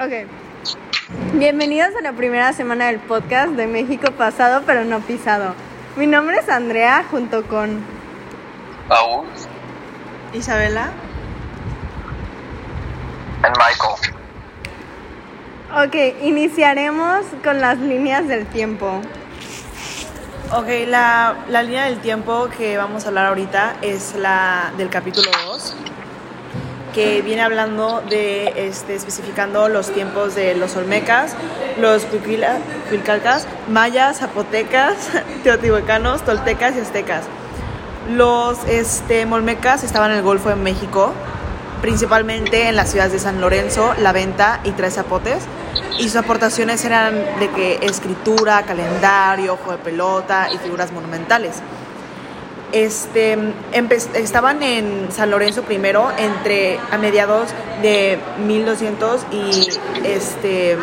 Ok. Bienvenidos a la primera semana del podcast de México pasado pero no pisado. Mi nombre es Andrea junto con Paul Isabela. and Michael. Ok, iniciaremos con las líneas del tiempo. Ok, la, la línea del tiempo que vamos a hablar ahorita es la del capítulo 2, que viene hablando de, este, especificando los tiempos de los olmecas, los cuilcalcas, mayas, zapotecas, teotihuacanos, toltecas y aztecas. Los este, molmecas estaban en el Golfo de México, principalmente en las ciudades de San Lorenzo, La Venta y Tres Zapotes. Y sus aportaciones eran de que escritura, calendario, juego de pelota y figuras monumentales. Este, estaban en San Lorenzo primero entre a mediados de 1200 y este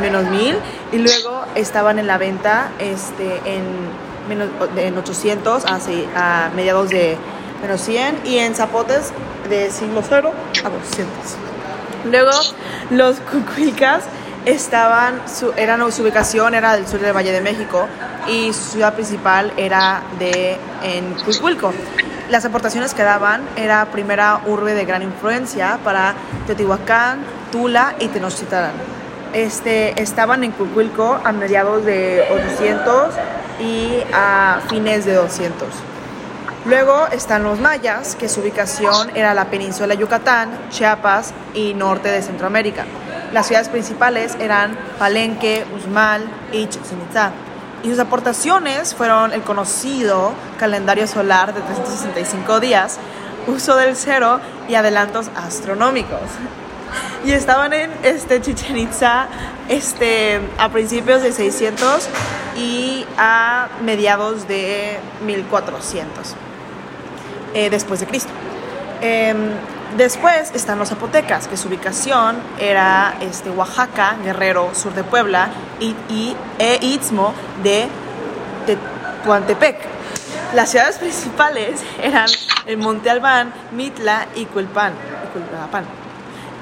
menos 1000 y luego estaban en la venta este en menos en 800 a, a mediados de menos 100 y en Zapotes de siglo 0 a 200. Luego, los cucuicas estaban, su, eran, su ubicación era del sur del Valle de México y su ciudad principal era de, en Cuicuilco. Las aportaciones que daban era primera urbe de gran influencia para Teotihuacán, Tula y Tenochtitlán. Este, estaban en Cuicuilco a mediados de 800 y a fines de 200. Luego están los mayas, que su ubicación era la península de Yucatán, Chiapas y norte de Centroamérica. Las ciudades principales eran Palenque, Uxmal y Chichén. Y sus aportaciones fueron el conocido calendario solar de 365 días, uso del cero y adelantos astronómicos. Y estaban en este, Chichen Itza este, a principios de 600 y a mediados de 1400 eh, después de Cristo. Em, después están los zapotecas, que su ubicación era este, Oaxaca, Guerrero, sur de Puebla, y, e Istmo de Tehuantepec. Las ciudades principales eran el Monte Albán, Mitla y Cuilpan.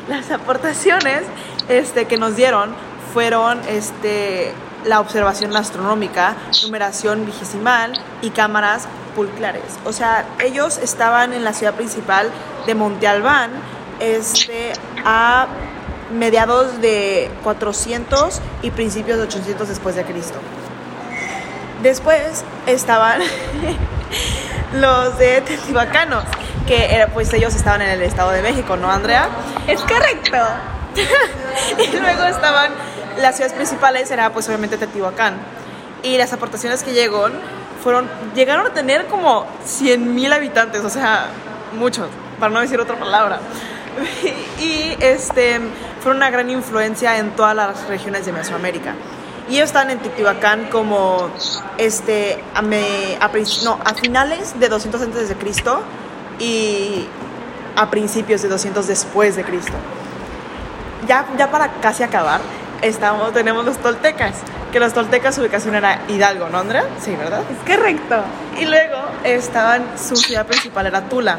Las aportaciones este, que nos dieron fueron este, la observación astronómica, numeración vigesimal y cámaras pulclares. O sea, ellos estaban en la ciudad principal de Monte Albán este, a mediados de 400 y principios de 800 después de Cristo. Después estaban los de Teotihuacanos, que era, pues ellos estaban en el Estado de México, ¿no, Andrea? Es correcto. y luego estaban las ciudades principales, era pues obviamente Teotihuacán. Y las aportaciones que llegaron fueron, llegaron a tener como 100 mil habitantes, o sea, muchos, para no decir otra palabra. y este, fueron una gran influencia en todas las regiones de Mesoamérica. Y ellos están en Teotihuacán como este, a, me- a no, a finales de 200 antes de Cristo y a principios de 200 después de Cristo ya, ya para casi acabar, estamos, tenemos los toltecas, que los toltecas su ubicación era Hidalgo, ¿no, Andrea? Sí, ¿verdad? Es correcto. Y luego estaban, su ciudad principal era Tula.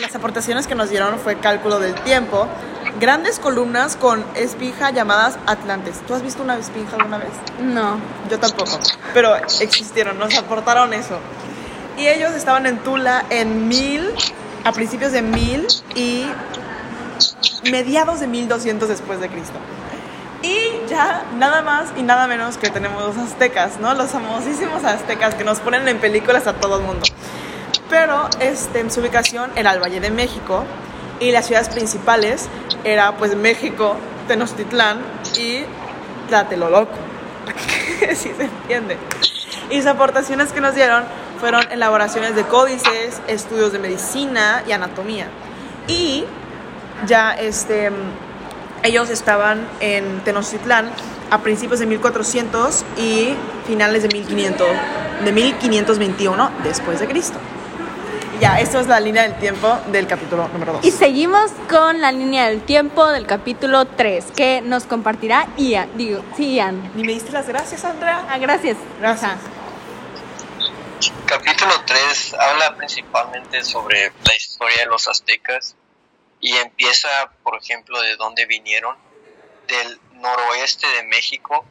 Las aportaciones que nos dieron fue cálculo del tiempo, grandes columnas con espija llamadas atlantes. ¿Tú has visto una espija alguna vez? No. Yo tampoco, pero existieron, nos aportaron eso. Y ellos estaban en Tula en mil, a principios de mil y mediados de 1200 después de Cristo. Ya nada más y nada menos que tenemos los aztecas, ¿no? Los famosísimos aztecas que nos ponen en películas a todo el mundo. Pero este, en su ubicación era el Valle de México y las ciudades principales era pues México, Tenochtitlán y Tlatelolco. si se entiende. Y sus aportaciones que nos dieron fueron elaboraciones de códices, estudios de medicina y anatomía. Y ya este, ellos estaban en Tenochtitlán a principios de 1400 y finales de 1500, de 1521 después de Cristo. Ya, esto es la línea del tiempo del capítulo número 2. Y seguimos con la línea del tiempo del capítulo 3, que nos compartirá Ian. Digo, sí, Ian. Ni me diste las gracias, Andrea. Ah, gracias. Gracias. Capítulo 3 habla principalmente sobre la historia de los aztecas y empieza, por ejemplo, de dónde vinieron del noroeste de México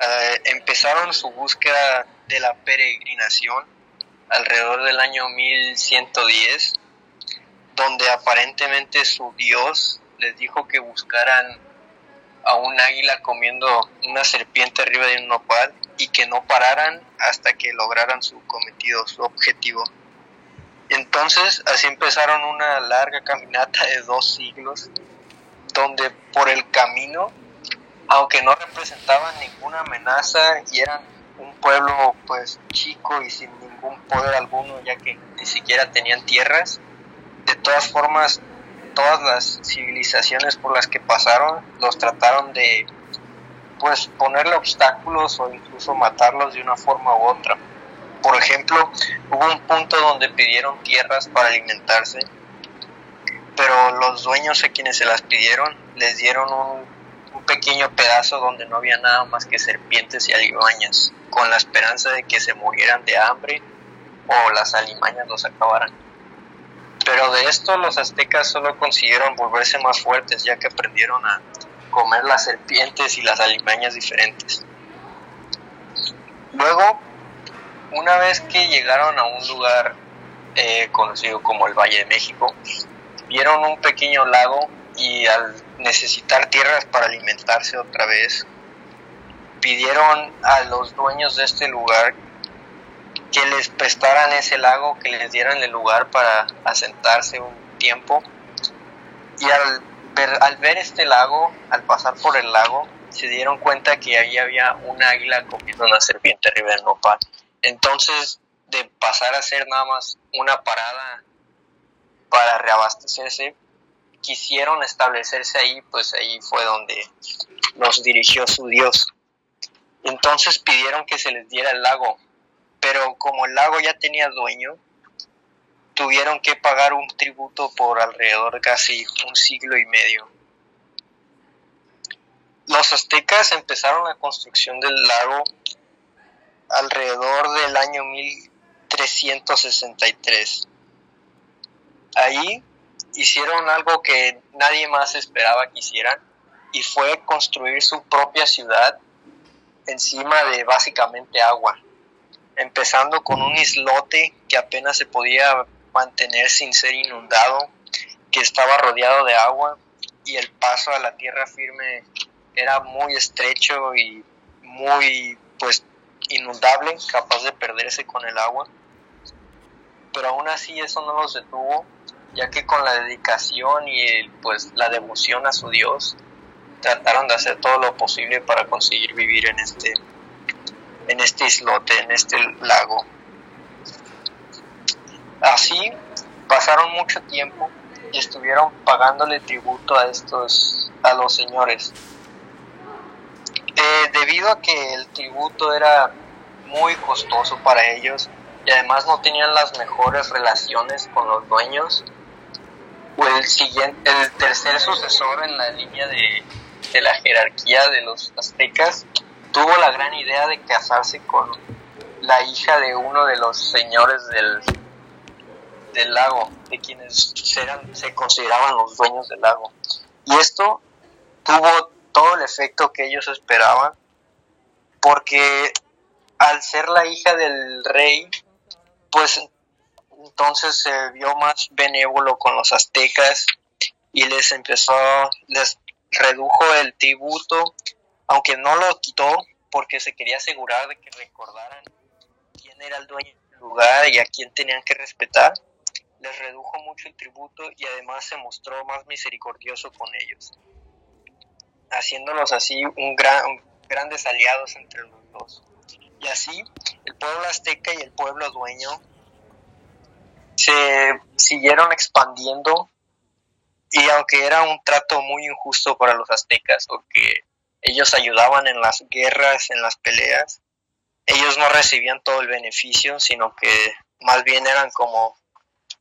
eh, empezaron su búsqueda de la peregrinación alrededor del año 1110, donde aparentemente su dios les dijo que buscaran a un águila comiendo una serpiente arriba de un nopal y que no pararan hasta que lograran su cometido, su objetivo. Entonces así empezaron una larga caminata de dos siglos, donde por el camino, aunque no representaban ninguna amenaza y eran un pueblo pues chico y sin ningún poder alguno, ya que ni siquiera tenían tierras, de todas formas todas las civilizaciones por las que pasaron los trataron de pues ponerle obstáculos o incluso matarlos de una forma u otra. Por ejemplo, hubo un punto donde pidieron tierras para alimentarse, pero los dueños a quienes se las pidieron les dieron un, pequeño pedazo donde no había nada más que serpientes y alimañas, con la esperanza de que se murieran de hambre o las alimañas los acabaran. Pero de esto los aztecas solo consiguieron volverse más fuertes ya que aprendieron a comer las serpientes y las alimañas diferentes. Luego una vez que llegaron a un lugar eh, conocido como el Valle de México, vieron un pequeño lago y al necesitar tierras para alimentarse otra vez, pidieron a los dueños de este lugar que les prestaran ese lago, que les dieran el lugar para asentarse un tiempo. Y al ver, este lago, al pasar por el lago, se dieron cuenta que ahí había un águila comiendo una serpiente arriba del. Entonces, de pasar a ser nada más una parada para reabastecerse, quisieron establecerse ahí, pues ahí fue donde los dirigió su Dios. Entonces pidieron que se les diera el lago, pero como el lago ya tenía dueño, tuvieron que pagar un tributo por alrededor de casi un siglo y medio. Los aztecas empezaron la construcción del lago alrededor del año 1363. Ahí hicieron algo que nadie más esperaba que hicieran y fue construir su propia ciudad encima de básicamente agua, empezando con un islote que apenas se podía mantener sin ser inundado, que estaba rodeado de agua y el paso a la tierra firme era muy estrecho y muy pues inundable, capaz de perderse con el agua. Pero aún así eso no los detuvo, ya que con la dedicación y pues la devoción a su Dios trataron de hacer todo lo posible para conseguir vivir en este en este islote, en este lago. Así pasaron mucho tiempo y estuvieron pagándole tributo a estos a los señores debido a que el tributo era muy costoso para ellos y además no tenían las mejores relaciones con los dueños, el, siguiente, el tercer sucesor en la línea de, de la jerarquía de los aztecas tuvo la gran idea de casarse con la hija de uno de los señores del, del lago, de quienes eran, se consideraban los dueños del lago. Y esto tuvo todo el efecto que ellos esperaban, porque al ser la hija del rey, pues entonces se vio más benévolo con los aztecas y les empezó, les redujo el tributo, aunque no lo quitó porque se quería asegurar de que recordaran quién era el dueño del lugar y a quién tenían que respetar, les redujo mucho el tributo y además se mostró más misericordioso con ellos haciéndolos así un gran, grandes aliados entre los dos. Y así, el pueblo azteca y el pueblo dueño se siguieron expandiendo y aunque era un trato muy injusto para los aztecas, porque ellos ayudaban en las guerras, en las peleas, ellos no recibían todo el beneficio, sino que más bien eran como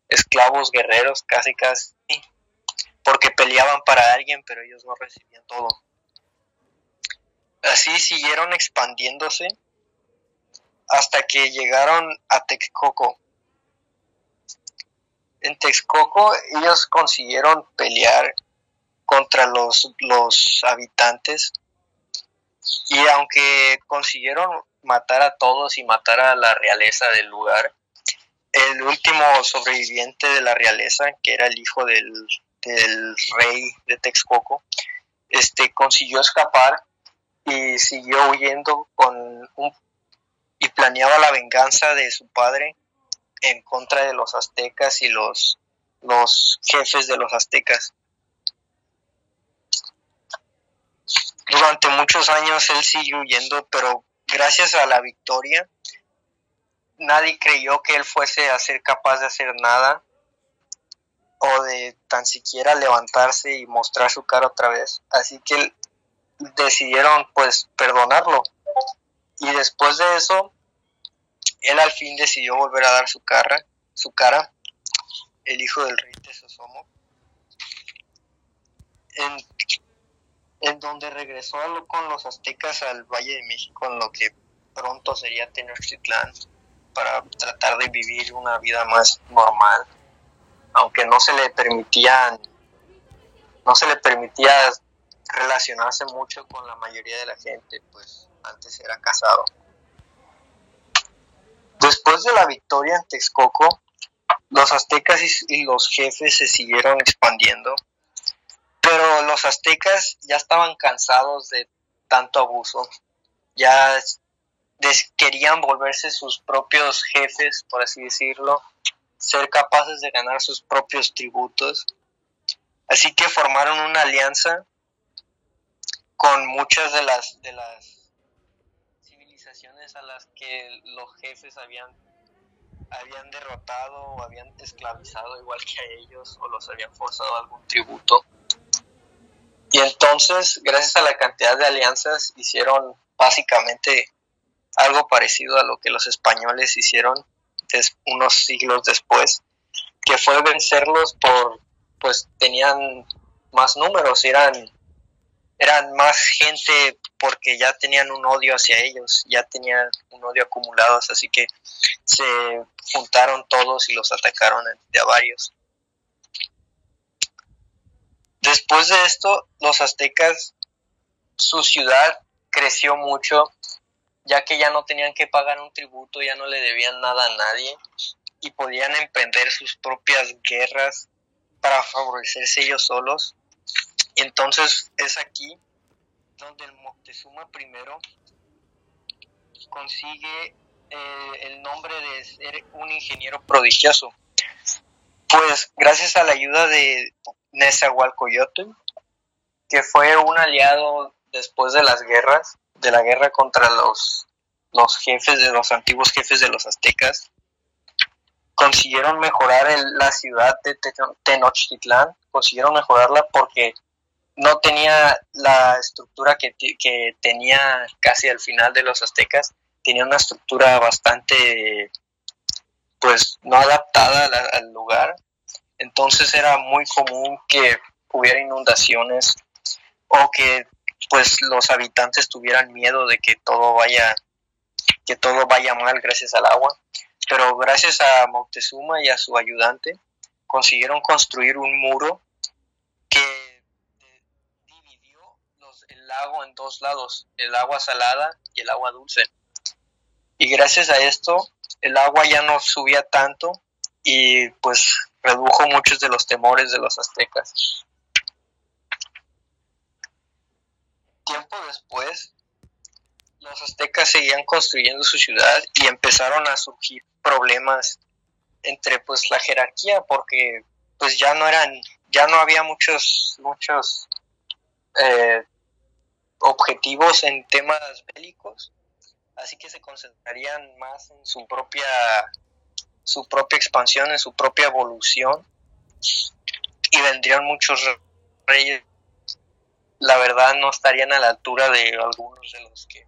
esclavos guerreros, casi casi, porque peleaban para alguien, pero ellos no recibían todo. Así siguieron expandiéndose hasta que llegaron a Texcoco. En Texcoco ellos consiguieron pelear contra los, los habitantes y aunque consiguieron matar a todos y matar a la realeza del lugar, el último sobreviviente de la realeza, que era el hijo del, del rey de Texcoco, este, consiguió escapar y siguió huyendo con un, y planeaba la venganza de su padre en contra de los aztecas y los, los jefes de los aztecas. Durante muchos años él siguió huyendo, pero gracias a la victoria, nadie creyó que él fuese a ser capaz de hacer nada o de tan siquiera levantarse y mostrar su cara otra vez. Así que decidieron pues perdonarlo. Y después de eso, él al fin decidió volver a dar su cara, su cara, el hijo del rey Tesosomo, en, en donde regresó con los aztecas al Valle de México, en lo que pronto sería Tenochtitlán, para tratar de vivir una vida más normal, aunque no se le permitía, no se le permitía relacionarse mucho con la mayoría de la gente, pues antes era casado. Después de la victoria en Texcoco, los aztecas y, los jefes se siguieron expandiendo, pero los aztecas ya estaban cansados de tanto abuso, ya querían volverse sus propios jefes, por así decirlo, ser capaces de ganar sus propios tributos. Así que formaron una alianza con muchas de las de las a las que los jefes habían, habían derrotado o habían esclavizado igual que a ellos o los habían forzado a algún tributo. Y entonces, gracias a la cantidad de alianzas, hicieron básicamente algo parecido a lo que los españoles hicieron unos siglos después, que fue vencerlos por, pues tenían más números, eran eran más gente porque ya tenían un odio hacia ellos, ya tenían un odio acumulado, así que se juntaron todos y los atacaron de a varios. Después de esto, los aztecas, su ciudad creció mucho, ya que ya no tenían que pagar un tributo, ya no le debían nada a nadie y podían emprender sus propias guerras para favorecerse ellos solos entonces es aquí donde el Moctezuma primero consigue eh, el nombre de ser un ingeniero prodigioso. Pues gracias a la ayuda de Nezahualcóyotl, que fue un aliado después de las guerras, de la guerra contra los, los jefes de los antiguos jefes de los aztecas, consiguieron mejorar la ciudad de Tenochtitlán, consiguieron mejorarla porque no tenía la estructura que, tenía casi al final de los aztecas, tenía una estructura bastante, pues, no adaptada al lugar, entonces era muy común que hubiera inundaciones o que pues los habitantes tuvieran miedo de que todo vaya que todo vaya mal gracias al agua. Pero gracias a Moctezuma y a su ayudante consiguieron construir un muro que lago en dos lados, el agua salada y el agua dulce. Y gracias a esto, el agua ya no subía tanto y pues redujo muchos de los temores de los aztecas. Tiempo después, los aztecas seguían construyendo su ciudad y empezaron a surgir problemas entre pues la jerarquía porque pues ya no eran ya no había muchos muchos eh, objetivos en temas bélicos, así que se concentrarían más en su propia su propia expansión, en su propia evolución y vendrían muchos reyes. La verdad no estarían a la altura de algunos de los que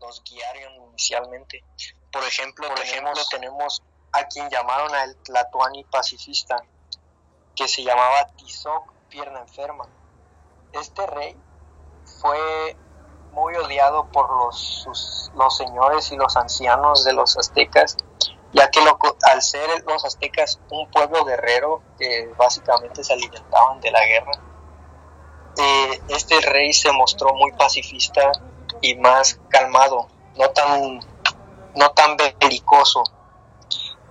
los guiaron inicialmente. Por ejemplo, por ejemplo tenemos a quien llamaron a el Tlatuani pacifista, que se llamaba Tizoc, pierna enferma. Este rey fue muy odiado por los, los señores y los ancianos de los aztecas, ya que al ser los aztecas un pueblo guerrero que básicamente se alimentaban de la guerra, eh, este rey se mostró muy pacifista y más calmado, no tan, no tan belicoso.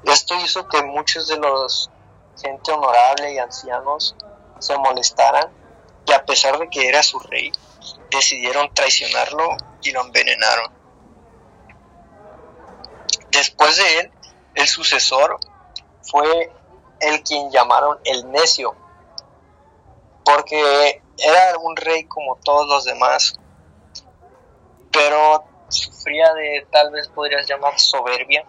Esto hizo que muchos de los gente honorable y ancianos se molestaran y a pesar de que era su rey, decidieron traicionarlo y lo envenenaron. Después de él, el sucesor fue el quien llamaron el necio, porque era un rey como todos los demás, pero sufría de tal vez podrías llamar soberbia,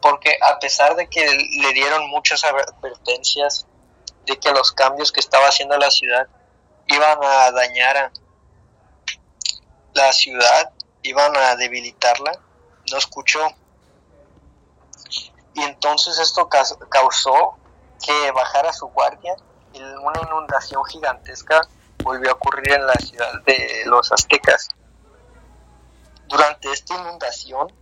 porque a pesar de que le dieron muchas advertencias de que los cambios que estaba haciendo la ciudad iban a dañar a la ciudad, iban a debilitarla, no escuchó. Y entonces esto causó que bajara su guardia y una inundación gigantesca volvió a ocurrir en la ciudad de los aztecas. Durante esta inundación,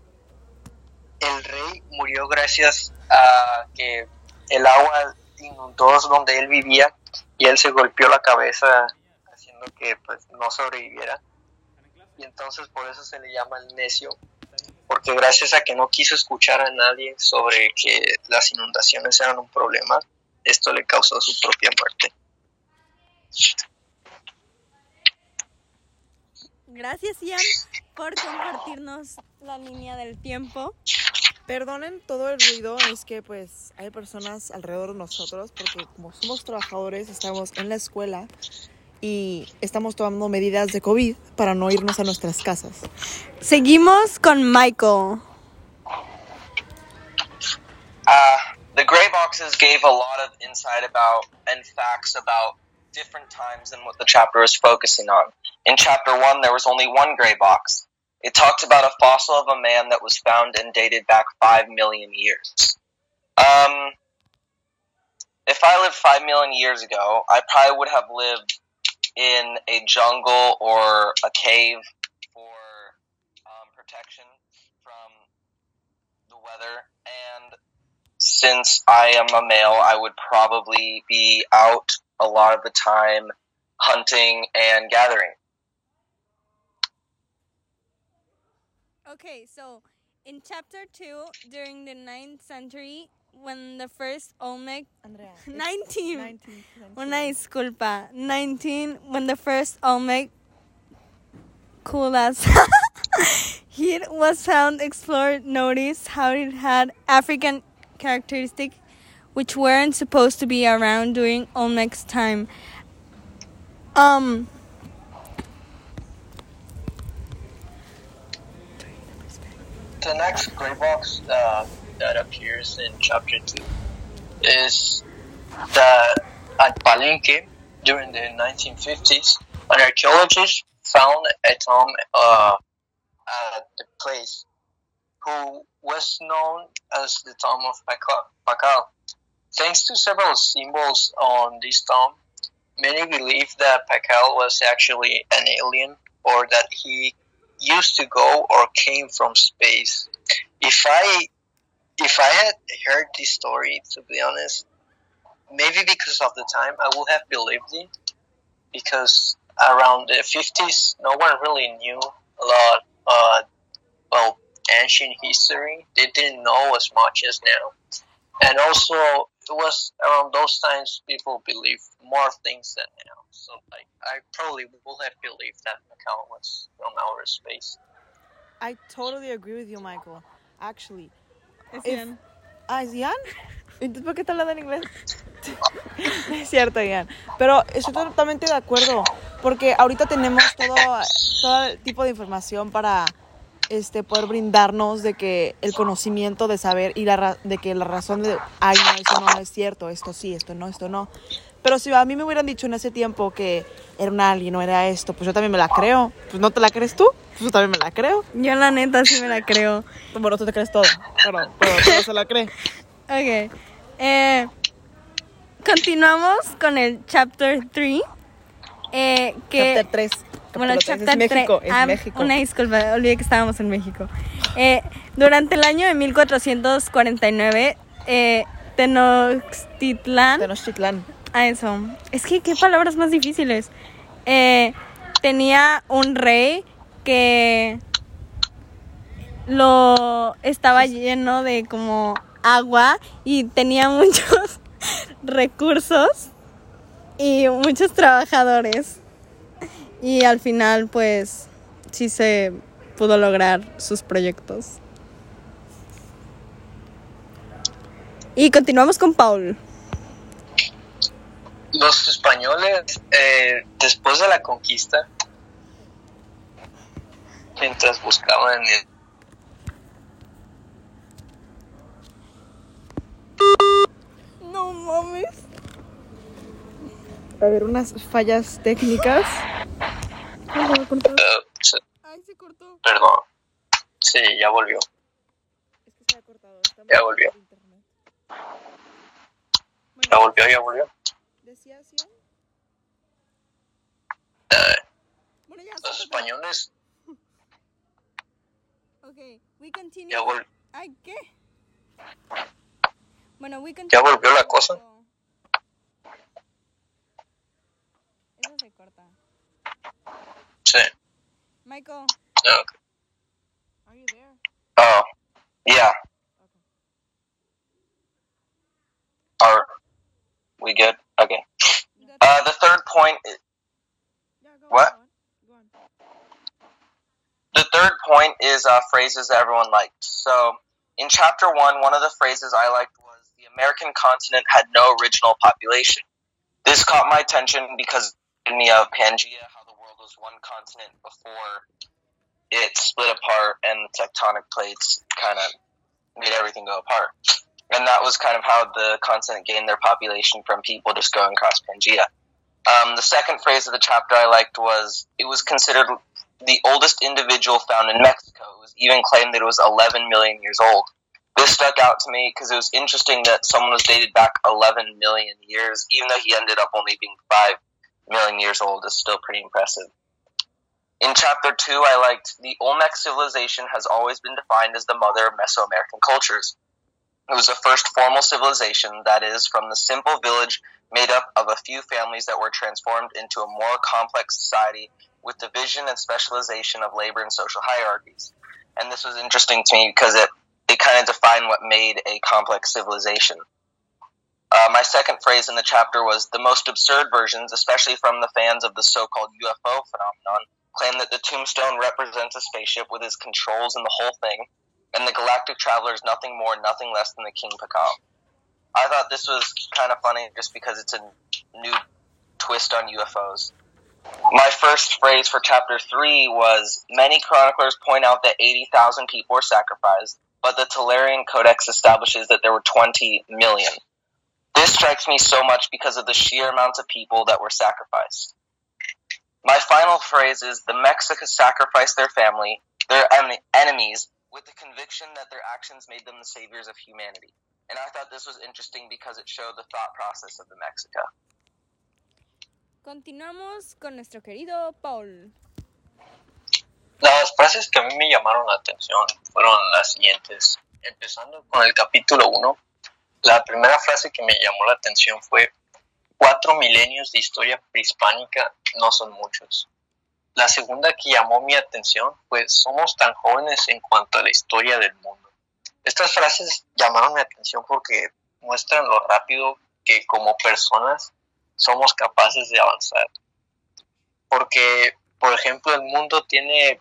el rey murió gracias a que el agua inundó donde él vivía y él se golpeó la cabeza haciendo que pues no sobreviviera y entonces por eso se le llama el necio porque gracias a que no quiso escuchar a nadie sobre que las inundaciones eran un problema esto le causó su propia muerte Gracias Ian por compartirnos la línea del tiempo. Perdonen todo el ruido, es que pues hay personas alrededor de nosotros porque como somos trabajadores estamos en la escuela y estamos tomando medidas de COVID para no irnos a nuestras casas. Seguimos con Michael. Uh, the gray boxes gave a lot of insight about and facts about different times than what the chapter is focusing on. In chapter one, there was only one gray box. It talked about a fossil of a man that was found and dated back five million years. Um, if I lived five million years ago, I probably would have lived in a jungle or a cave for um, protection from the weather. And since I am a male, I would probably be out a lot of the time hunting and gathering. Okay, so in chapter 2, during the 9th century, when the first Olmec... Andrea. 19. 19. Una disculpa. 19, when the first Olmec Kulas heat was found, explored, noticed how it had African characteristics which weren't supposed to be around during Olmec's time. Um... the next gray box uh, that appears in chapter 2 is that at Palenque during the 1950s, an archaeologist found a tomb uh, at the place who was known as the tomb of Pacal. Thanks to several symbols on this tomb, many believe that Pacal was actually an alien or that he used to go or came from space. If I if I had heard this story, to be honest, maybe because of the time, I would have believed it. Because around the 50s, no one really knew a lot, uh, well, ancient history. They didn't know as much as now. And also, it was around those times people believed more things than now. So, like, I probably would have believed that Macau was from outer space. I totally agree with you, Michael. Actually. Es Ian. Ah, ¿es Ian? Entonces, ¿por qué está hablando en inglés? Es cierto, Ian. Pero estoy totalmente de acuerdo. Porque ahorita tenemos todo, todo el tipo de información para este, poder brindarnos de que el conocimiento de saber y la, ra- de que la razón de, ay, no, eso no es cierto, esto sí, esto no, esto no. Pero si a mí me hubieran dicho en ese tiempo que era un alien, no era esto, pues yo también me la creo. Pues no te la crees tú, pues yo también me la creo. Yo la neta sí me la creo. Bueno, tú te crees todo, pero, pero, pero se la cree. Ok. Eh, continuamos con el chapter 3. Eh, que, Chapter 3. Bueno, es chapter México, tre- es ah, México. Una disculpa, olvidé que estábamos en México. Eh, durante el año de 1449, eh, Tenochtitlán. Tenochtitlán. A eso. Es que qué palabras más difíciles. eh, tenía un rey que lo estaba lleno de como agua y tenía muchos recursos y muchos trabajadores. Y al final pues sí se pudo lograr sus proyectos. Y continuamos con Paul. Los españoles, eh, después de la conquista, mientras buscaban el No mames. A ver, unas fallas técnicas. Eh, se- Ay, se cortó. perdón. Sí, ya volvió. Es que se ha cortado. está Ya volvió. Ya volvió, ya volvió. ¿Decía así? Bueno, ya se Los españoles Ok, we continue. ya, Ay, ¿qué? Bueno, we continue. ya volvió la cosa. Eso se corta. Sí. Michael, Ok. Are you there? Oh, yeah. Are we good? Okay. Uh, the third point. i- Yeah, go What? on. Go on. The third point is uh, phrases that everyone liked. So, in chapter one, one of the phrases I liked was the American continent had no original population. This caught my attention because in the of Pangea, how the world was one continent before it split apart and the tectonic plates kind of made everything go apart. And that was kind of how the continent gained their population from people just going across Pangea. Um, the second phrase of the chapter I liked was it was considered the oldest individual found in Mexico. It was even claimed that it was 11 million years old. This stuck out to me because it was interesting that someone was dated back 11 million years, even though he ended up only being 5 million years old, is still pretty impressive. In chapter 2, I liked the Olmec civilization has always been defined as the mother of Mesoamerican cultures. It was the first formal civilization, that is, from the simple village made up of a few families that were transformed into a more complex society with division and specialization of labor and social hierarchies. And this was interesting to me because it, it kind of defined what made a complex civilization. Uh, my second phrase in the chapter was the most absurd versions, especially from the fans of the so called UFO phenomenon, claim that the tombstone represents a spaceship with its controls and the whole thing, and the galactic traveler is nothing more, nothing less than the King Pakal. I thought this was kind of funny just because it's a new twist on UFOs. My first phrase for chapter 3 was Many chroniclers point out that 80,000 people were sacrificed, but the Tolarian Codex establishes that there were 20 million. This strikes me so much because of the sheer amount of people that were sacrificed. My final phrase is the Mexicans sacrificed their family, their en- enemies, with the conviction that their actions made them the saviors of humanity. And I thought this was interesting because it showed the thought process of the Mexica. Continuamos con nuestro querido Paul. Las frases que a mí me llamaron la atención fueron las siguientes. Empezando con el capítulo 1, la primera frase que me llamó la atención fue cuatro milenios de historia prehispánica no son muchos. La segunda que llamó mi atención fue somos tan jóvenes en cuanto a la historia del mundo. Estas frases llamaron mi atención porque muestran lo rápido que como personas somos capaces de avanzar. Porque, por ejemplo, el mundo tiene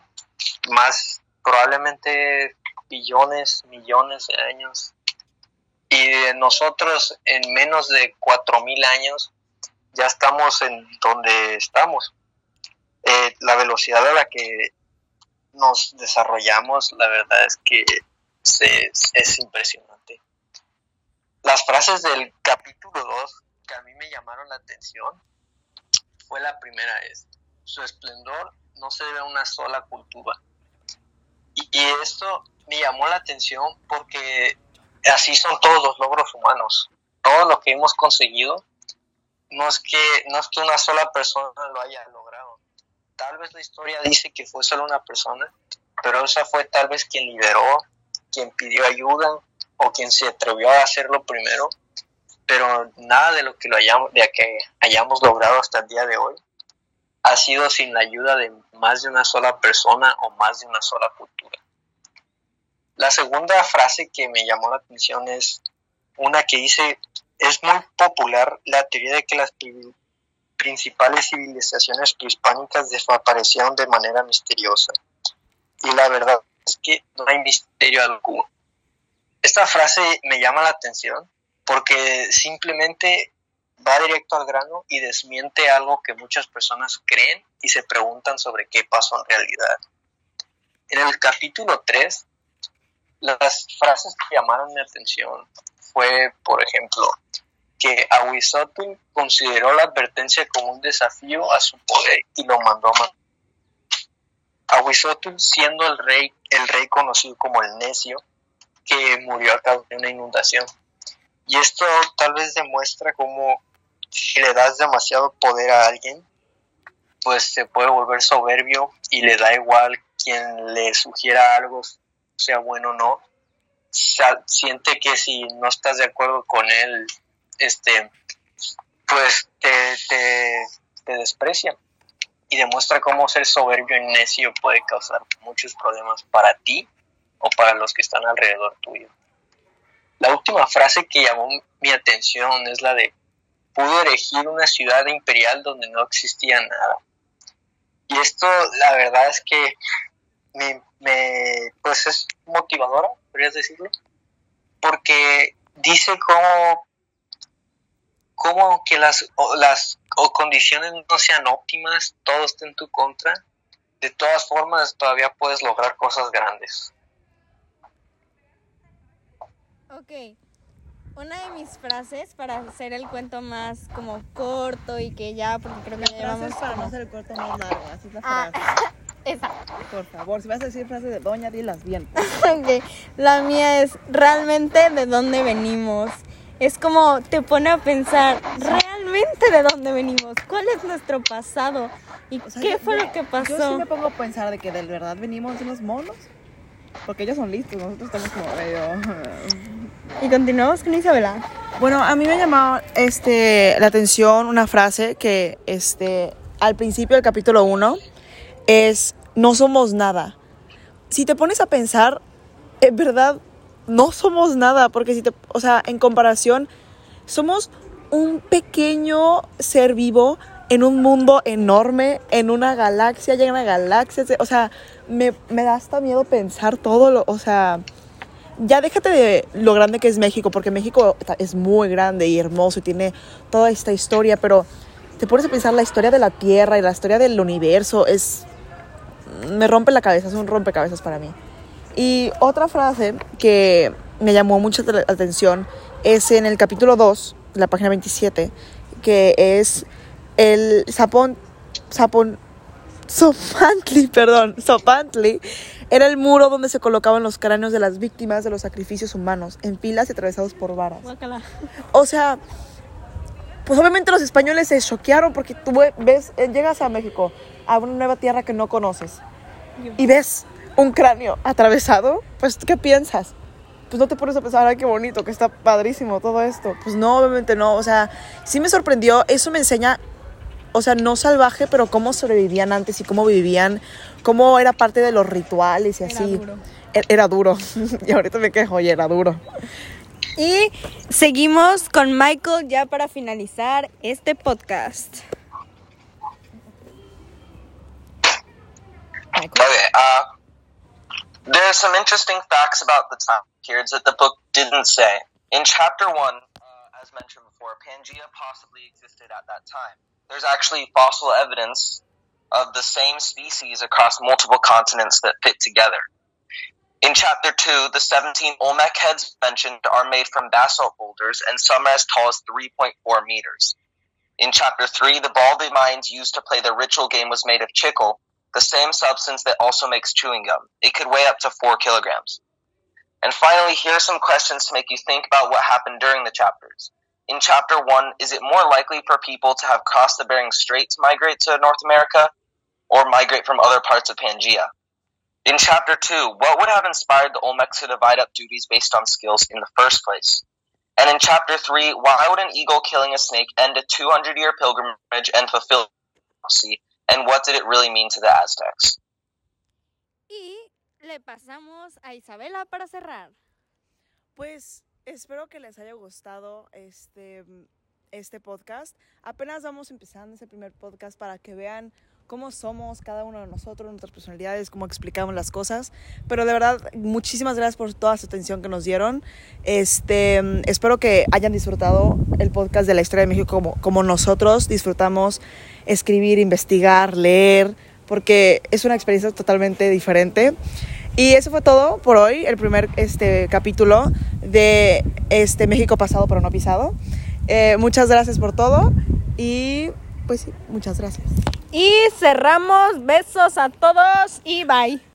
más, probablemente billones, millones de años. Y nosotros en menos de 4.000 años ya estamos en donde estamos. Eh, la velocidad a la que nos desarrollamos, la verdad es que es impresionante. Las frases del capítulo 2 que a mí me llamaron la atención fue la primera es, su esplendor no se debe a una sola cultura. Y, y esto me llamó la atención porque así son todos los logros humanos. Todo lo que hemos conseguido no es que no es que una sola persona lo haya logrado. Tal vez la historia dice que fue solo una persona, pero esa fue tal vez quien lideró, quien pidió ayuda o quien se atrevió a hacerlo primero. Pero nada de lo que lo hayamos, de que hayamos logrado hasta el día de hoy ha sido sin la ayuda de más de una sola persona o más de una sola cultura. La segunda frase que me llamó la atención es una que dice, es muy popular la teoría de que las principales civilizaciones prehispánicas desaparecieron de manera misteriosa. Y la verdad es que no hay misterio alguno. Esta frase me llama la atención porque simplemente va directo al grano y desmiente algo que muchas personas creen y se preguntan sobre qué pasó en realidad. En el capítulo 3, las frases que llamaron mi atención fue, por ejemplo, que Ahuizotl consideró la advertencia como un desafío a su poder y lo mandó a matar. Ahuizotl, siendo el rey, el rey conocido como el necio, que murió a causa de una inundación. Y esto tal vez demuestra cómo si le das demasiado poder a alguien, pues se puede volver soberbio y le da igual quien le sugiera algo, sea bueno o no. siente que si no estás de acuerdo con él, este, pues te, te, te desprecia y demuestra cómo ser soberbio y necio puede causar muchos problemas para ti o para los que están alrededor tuyo. La última frase que llamó mi atención es la de pudo erigir una ciudad imperial donde no existía nada. Y esto, la verdad es que me, me pues es motivadora, podrías decirlo, porque dice cómo, cómo que las, las condiciones no sean óptimas, todo esté en tu contra, de todas formas todavía puedes lograr cosas grandes. Ok, una de mis frases para hacer el cuento más como corto y que ya, porque creo que ya llevamos... para no hacer el cuento más largo, así es la Ah, frase. esa. Por favor, si vas a decir frases de doña, dilas bien. Ok, La mía es realmente de dónde venimos. Es como te pone a pensar realmente de dónde venimos, cuál es nuestro pasado y O sea, qué yo- fue yo- lo que Yo sí pasó. me pongo a pensar de que de verdad venimos de unos monos. Porque ellos son listos, nosotros estamos como medio... Y continuamos con Isabela. Bueno, a mí me llamó este, la atención una frase que este, al principio del capítulo 1 es, no somos nada. Si te pones a pensar, en verdad, no somos nada, porque si te, o sea, en comparación, somos un pequeño ser vivo en un mundo enorme, en una galaxia, llena de galaxias, o sea, me, me da hasta miedo pensar todo lo, o sea, ya déjate de lo grande que es México, porque México es muy grande y hermoso y tiene toda esta historia, pero te pones a pensar la historia de la Tierra y la historia del universo, es... me rompe la cabeza, es un rompecabezas para mí. Y otra frase que me llamó mucho la atención es en el capítulo 2, la página 27, que es el sapón, sapón, Sopantli, perdón, Sopantli era el muro donde se colocaban los cráneos de las víctimas de los sacrificios humanos en pilas y atravesados por varas. O sea, pues obviamente los españoles se choquearon porque tú ve- ves, eh, llegas a México, a una nueva tierra que no conoces, y ves un cráneo atravesado, pues ¿qué piensas? Pues no te pones a pensar, ay, qué bonito, que está padrísimo todo esto. Pues no, obviamente no. O sea, sí me sorprendió. Eso me enseña, o sea, no salvaje, pero cómo sobrevivían antes y cómo vivían, cómo era parte de los rituales y Era así. duro. E- Era duro. y ahorita me quejo, oye, era duro. Y seguimos con Michael ya para finalizar este podcast. Okay, uh, there are some interesting facts about the time periods that the book didn't say. In chapter one, uh, as mentioned before, Pangea possibly existed at that time. There's actually fossil evidence of the same species across multiple continents that fit together. In chapter two, the 17 Olmec heads mentioned are made from basalt boulders and some are as tall as 3.4 meters. In chapter three, the Baldy mines used to play the ritual game was made of chicle, the same substance that also makes chewing gum. It could weigh up to four kilograms. And finally, here are some questions to make you think about what happened during the chapters. In chapter one, is it more likely for people to have crossed the Bering Strait to migrate to North America or migrate from other parts of Pangea? In chapter two, what would have inspired the Olmecs to divide up duties based on skills in the first place? And in chapter three, why would an eagle killing a snake end a 200 year pilgrimage and fulfill prophecy and what did it really mean to the Aztecs? Y le pasamos a Isabela para cerrar. Pues espero que les haya gustado este, este podcast. Apenas vamos empezando ese primer podcast para que vean cómo somos cada uno de nosotros, nuestras personalidades, cómo explicamos las cosas. Pero de verdad, muchísimas gracias por toda su atención que nos dieron. Este, espero que hayan disfrutado el podcast de la historia de México como, como nosotros disfrutamos escribir, investigar, leer, porque es una experiencia totalmente diferente. Y eso fue todo por hoy, el primer este, capítulo de este México pasado pero no pisado. Eh, muchas gracias por todo y pues sí, muchas gracias. Y cerramos. Besos a todos y bye.